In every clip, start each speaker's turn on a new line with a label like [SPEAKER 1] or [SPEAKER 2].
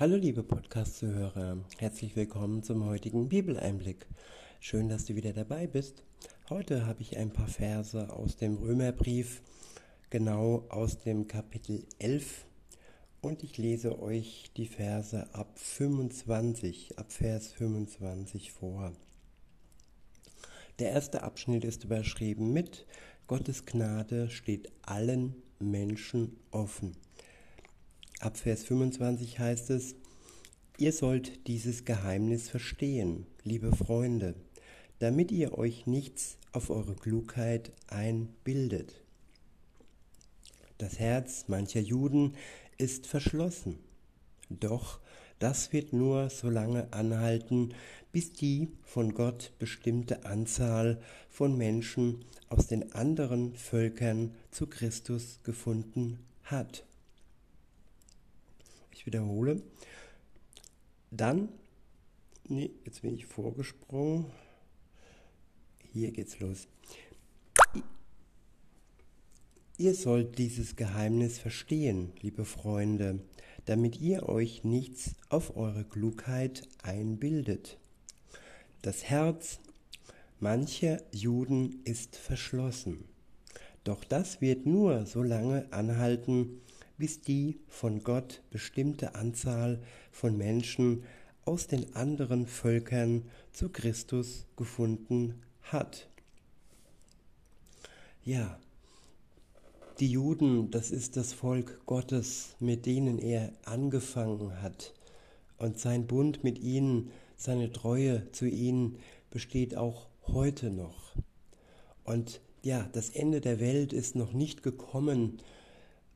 [SPEAKER 1] Hallo liebe Podcast-Zuhörer, herzlich willkommen zum heutigen Bibeleinblick. Schön, dass du wieder dabei bist. Heute habe ich ein paar Verse aus dem Römerbrief, genau aus dem Kapitel 11 und ich lese euch die Verse ab 25, ab Vers 25 vor. Der erste Abschnitt ist überschrieben mit Gottes Gnade steht allen Menschen offen. Ab Vers 25 heißt es, Ihr sollt dieses Geheimnis verstehen, liebe Freunde, damit ihr euch nichts auf eure Klugheit einbildet. Das Herz mancher Juden ist verschlossen, doch das wird nur so lange anhalten, bis die von Gott bestimmte Anzahl von Menschen aus den anderen Völkern zu Christus gefunden hat. Ich wiederhole. Dann, nee, jetzt bin ich vorgesprungen. Hier geht's los. Ihr sollt dieses Geheimnis verstehen, liebe Freunde, damit ihr euch nichts auf eure Klugheit einbildet. Das Herz mancher Juden ist verschlossen, doch das wird nur so lange anhalten, bis die von Gott bestimmte Anzahl von Menschen aus den anderen Völkern zu Christus gefunden hat. Ja, die Juden, das ist das Volk Gottes, mit denen er angefangen hat. Und sein Bund mit ihnen, seine Treue zu ihnen besteht auch heute noch. Und ja, das Ende der Welt ist noch nicht gekommen,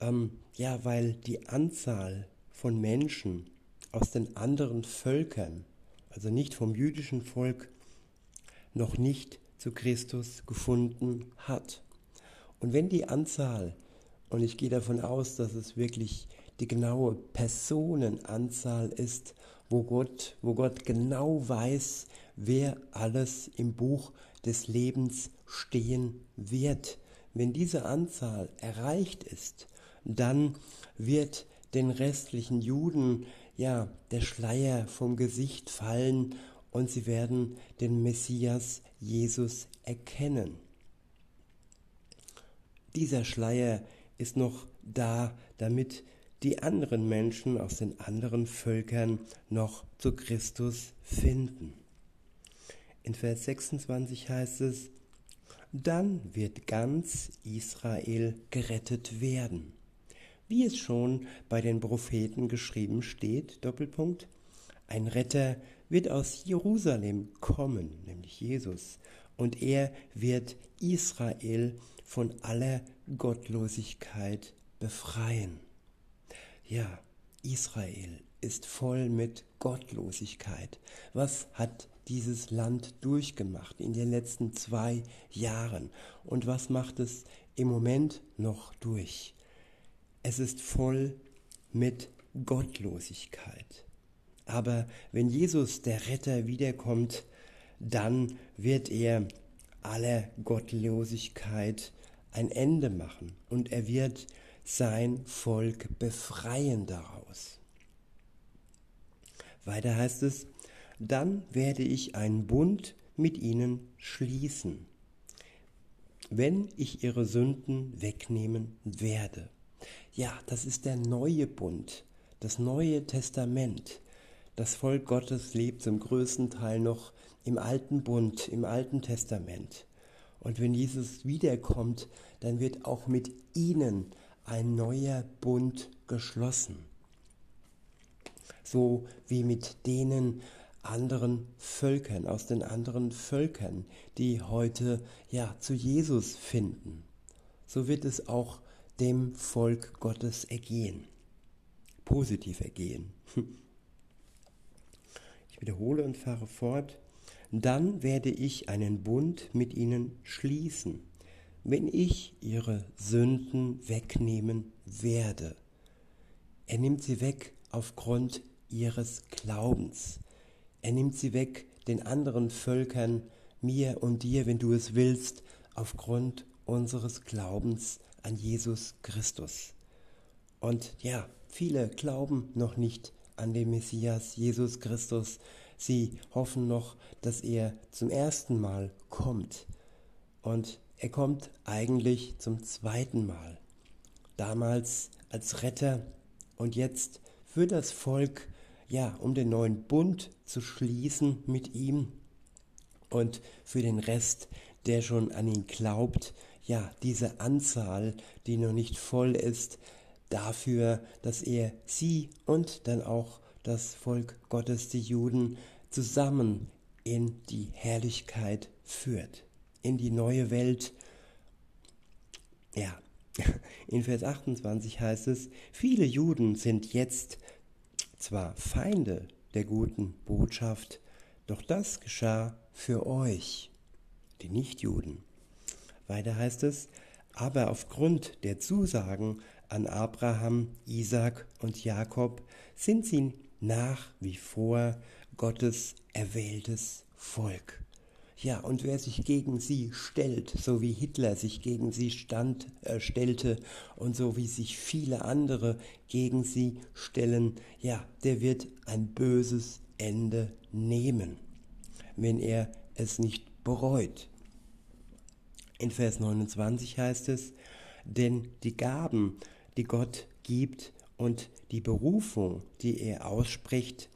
[SPEAKER 1] ähm, ja, weil die Anzahl von Menschen aus den anderen Völkern, also nicht vom jüdischen Volk, noch nicht zu Christus gefunden hat. Und wenn die Anzahl, und ich gehe davon aus, dass es wirklich die genaue Personenanzahl ist, wo Gott, wo Gott genau weiß, wer alles im Buch des Lebens stehen wird. Wenn diese Anzahl erreicht ist, dann wird den restlichen Juden ja der Schleier vom Gesicht fallen und sie werden den Messias Jesus erkennen. Dieser Schleier ist noch da, damit die anderen Menschen aus den anderen Völkern noch zu Christus finden. In Vers 26 heißt es, dann wird ganz Israel gerettet werden. Wie es schon bei den Propheten geschrieben steht, Doppelpunkt, ein Retter wird aus Jerusalem kommen, nämlich Jesus, und er wird Israel von aller Gottlosigkeit befreien. Ja, Israel ist voll mit Gottlosigkeit. Was hat dieses Land durchgemacht in den letzten zwei Jahren? Und was macht es im Moment noch durch? Es ist voll mit Gottlosigkeit. Aber wenn Jesus, der Retter, wiederkommt, dann wird er aller Gottlosigkeit ein Ende machen und er wird sein Volk befreien daraus. Weiter heißt es, dann werde ich einen Bund mit ihnen schließen, wenn ich ihre Sünden wegnehmen werde. Ja, das ist der neue Bund, das neue Testament. Das Volk Gottes lebt zum größten Teil noch im alten Bund, im alten Testament. Und wenn Jesus wiederkommt, dann wird auch mit ihnen ein neuer Bund geschlossen. So wie mit denen anderen Völkern, aus den anderen Völkern, die heute ja zu Jesus finden. So wird es auch dem Volk Gottes ergehen. Positiv ergehen. Ich wiederhole und fahre fort. Dann werde ich einen Bund mit ihnen schließen wenn ich ihre Sünden wegnehmen werde. Er nimmt sie weg aufgrund ihres Glaubens. Er nimmt sie weg den anderen Völkern, mir und dir, wenn du es willst, aufgrund unseres Glaubens an Jesus Christus. Und ja, viele glauben noch nicht an den Messias Jesus Christus. Sie hoffen noch, dass er zum ersten Mal kommt. Und er kommt eigentlich zum zweiten Mal. Damals als Retter und jetzt für das Volk, ja, um den neuen Bund zu schließen mit ihm und für den Rest, der schon an ihn glaubt, ja, diese Anzahl, die noch nicht voll ist, dafür, dass er sie und dann auch das Volk Gottes, die Juden, zusammen in die Herrlichkeit führt, in die neue Welt. Ja, in Vers 28 heißt es, viele Juden sind jetzt zwar Feinde der guten Botschaft, doch das geschah für euch, die Nichtjuden. Weiter heißt es, aber aufgrund der Zusagen an Abraham, Isaac und Jakob sind sie nach wie vor Gottes erwähltes Volk. Ja, und wer sich gegen sie stellt, so wie Hitler sich gegen sie stand, äh, stellte und so wie sich viele andere gegen sie stellen, ja, der wird ein böses Ende nehmen, wenn er es nicht bereut. In Vers 29 heißt es, denn die Gaben, die Gott gibt und die Berufung, die er ausspricht,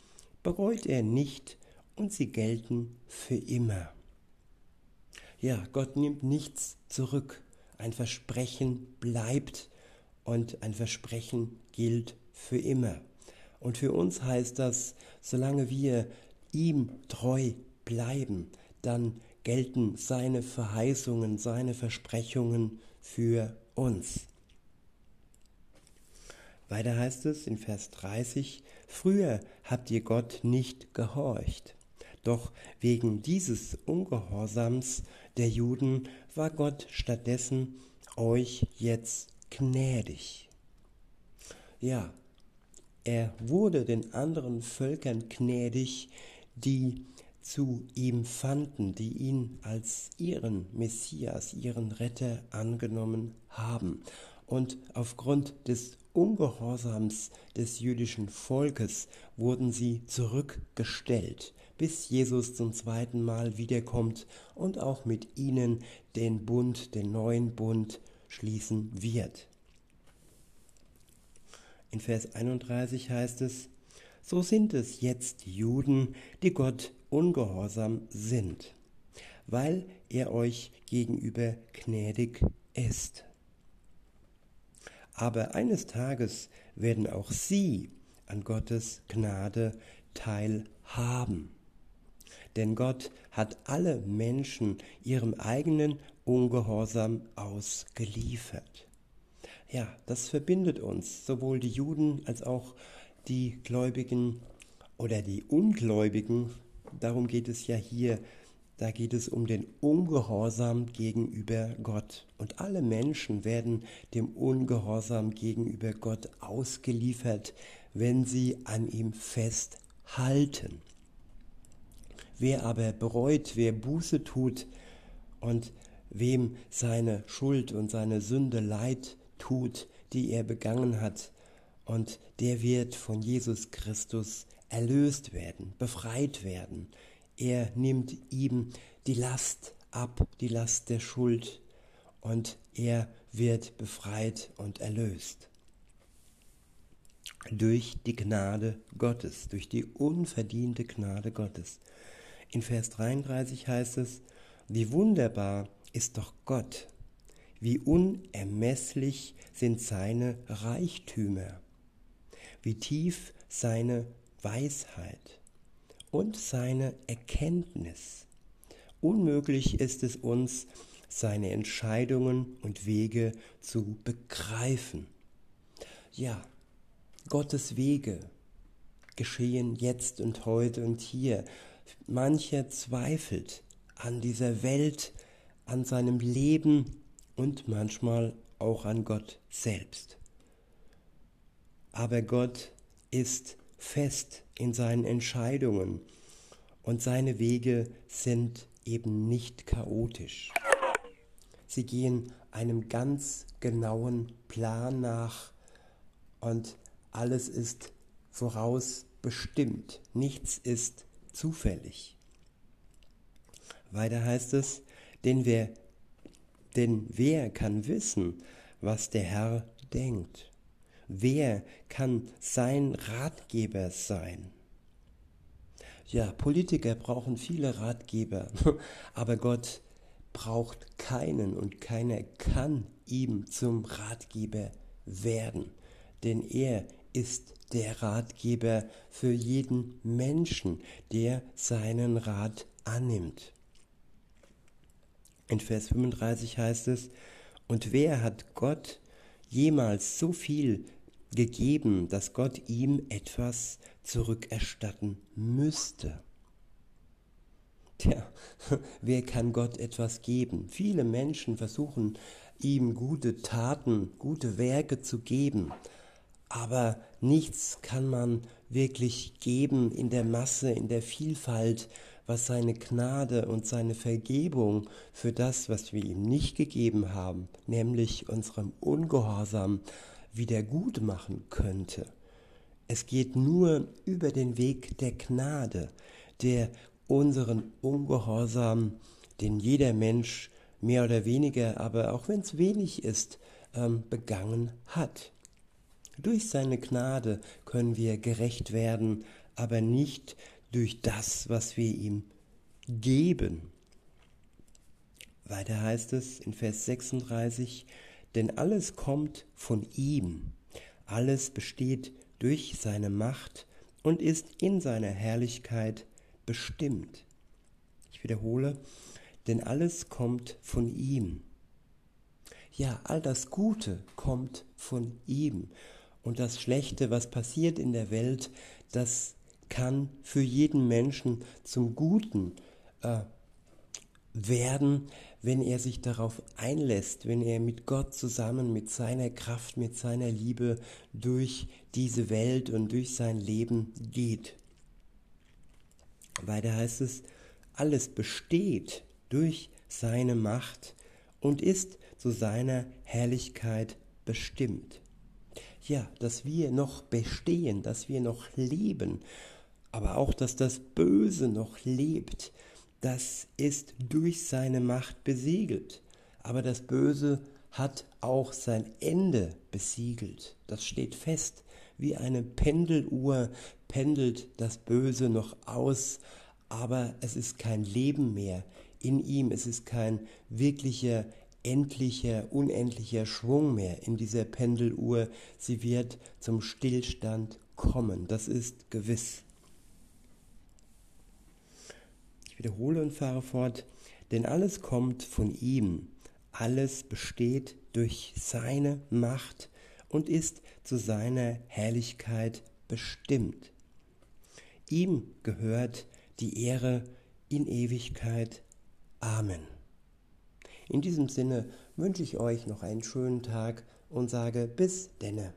[SPEAKER 1] bereut er nicht und sie gelten für immer. Ja, Gott nimmt nichts zurück. Ein Versprechen bleibt und ein Versprechen gilt für immer. Und für uns heißt das, solange wir ihm treu bleiben, dann gelten seine Verheißungen, seine Versprechungen für uns. Weiter heißt es in Vers 30, Früher habt ihr Gott nicht gehorcht, doch wegen dieses Ungehorsams der Juden war Gott stattdessen euch jetzt gnädig. Ja, er wurde den anderen Völkern gnädig, die zu ihm fanden, die ihn als ihren Messias, ihren Retter angenommen haben. Und aufgrund des Ungehorsams des jüdischen Volkes wurden sie zurückgestellt, bis Jesus zum zweiten Mal wiederkommt und auch mit ihnen den Bund, den neuen Bund schließen wird. In Vers 31 heißt es, so sind es jetzt Juden, die Gott ungehorsam sind, weil er euch gegenüber gnädig ist. Aber eines Tages werden auch sie an Gottes Gnade teilhaben. Denn Gott hat alle Menschen ihrem eigenen Ungehorsam ausgeliefert. Ja, das verbindet uns, sowohl die Juden als auch die Gläubigen oder die Ungläubigen darum geht es ja hier, da geht es um den Ungehorsam gegenüber Gott. Und alle Menschen werden dem Ungehorsam gegenüber Gott ausgeliefert, wenn sie an ihm festhalten. Wer aber bereut, wer Buße tut und wem seine Schuld und seine Sünde leid tut, die er begangen hat, und der wird von Jesus Christus erlöst werden, befreit werden. Er nimmt ihm die Last ab, die Last der Schuld, und er wird befreit und erlöst. Durch die Gnade Gottes, durch die unverdiente Gnade Gottes. In Vers 33 heißt es, wie wunderbar ist doch Gott, wie unermesslich sind seine Reichtümer, wie tief seine Weisheit und seine Erkenntnis. Unmöglich ist es uns, seine Entscheidungen und Wege zu begreifen. Ja, Gottes Wege geschehen jetzt und heute und hier. Mancher zweifelt an dieser Welt, an seinem Leben und manchmal auch an Gott selbst. Aber Gott ist fest in seinen Entscheidungen und seine Wege sind eben nicht chaotisch. Sie gehen einem ganz genauen Plan nach und alles ist vorausbestimmt. Nichts ist zufällig. Weiter heißt es, denn wer, denn wer kann wissen, was der Herr denkt? Wer kann sein Ratgeber sein? Ja, Politiker brauchen viele Ratgeber, aber Gott braucht keinen und keiner kann ihm zum Ratgeber werden, denn er ist der Ratgeber für jeden Menschen, der seinen Rat annimmt. In Vers 35 heißt es, und wer hat Gott jemals so viel gegeben, dass Gott ihm etwas zurückerstatten müsste? Tja, wer kann Gott etwas geben? Viele Menschen versuchen ihm gute Taten, gute Werke zu geben, aber nichts kann man wirklich geben in der Masse, in der Vielfalt, was seine Gnade und seine Vergebung für das, was wir ihm nicht gegeben haben, nämlich unserem Ungehorsam, wieder gut machen könnte. Es geht nur über den Weg der Gnade, der unseren Ungehorsam, den jeder Mensch mehr oder weniger, aber auch wenn es wenig ist, ähm, begangen hat. Durch seine Gnade können wir gerecht werden, aber nicht durch das, was wir ihm geben. Weiter heißt es in Vers 36, denn alles kommt von ihm, alles besteht durch seine Macht und ist in seiner Herrlichkeit bestimmt. Ich wiederhole, denn alles kommt von ihm. Ja, all das Gute kommt von ihm. Und das Schlechte, was passiert in der Welt, das kann für jeden Menschen zum Guten äh, werden, wenn er sich darauf einlässt, wenn er mit Gott zusammen, mit seiner Kraft, mit seiner Liebe durch diese Welt und durch sein Leben geht. Weiter heißt es, alles besteht durch seine Macht und ist zu seiner Herrlichkeit bestimmt. Ja, dass wir noch bestehen, dass wir noch leben, aber auch, dass das Böse noch lebt, das ist durch seine Macht besiegelt. Aber das Böse hat auch sein Ende besiegelt. Das steht fest. Wie eine Pendeluhr pendelt das Böse noch aus, aber es ist kein Leben mehr in ihm. Es ist kein wirklicher, endlicher, unendlicher Schwung mehr in dieser Pendeluhr. Sie wird zum Stillstand kommen. Das ist gewiss. Wiederhole und fahre fort, denn alles kommt von ihm, alles besteht durch seine Macht und ist zu seiner Herrlichkeit bestimmt. Ihm gehört die Ehre in Ewigkeit. Amen. In diesem Sinne wünsche ich euch noch einen schönen Tag und sage bis denne.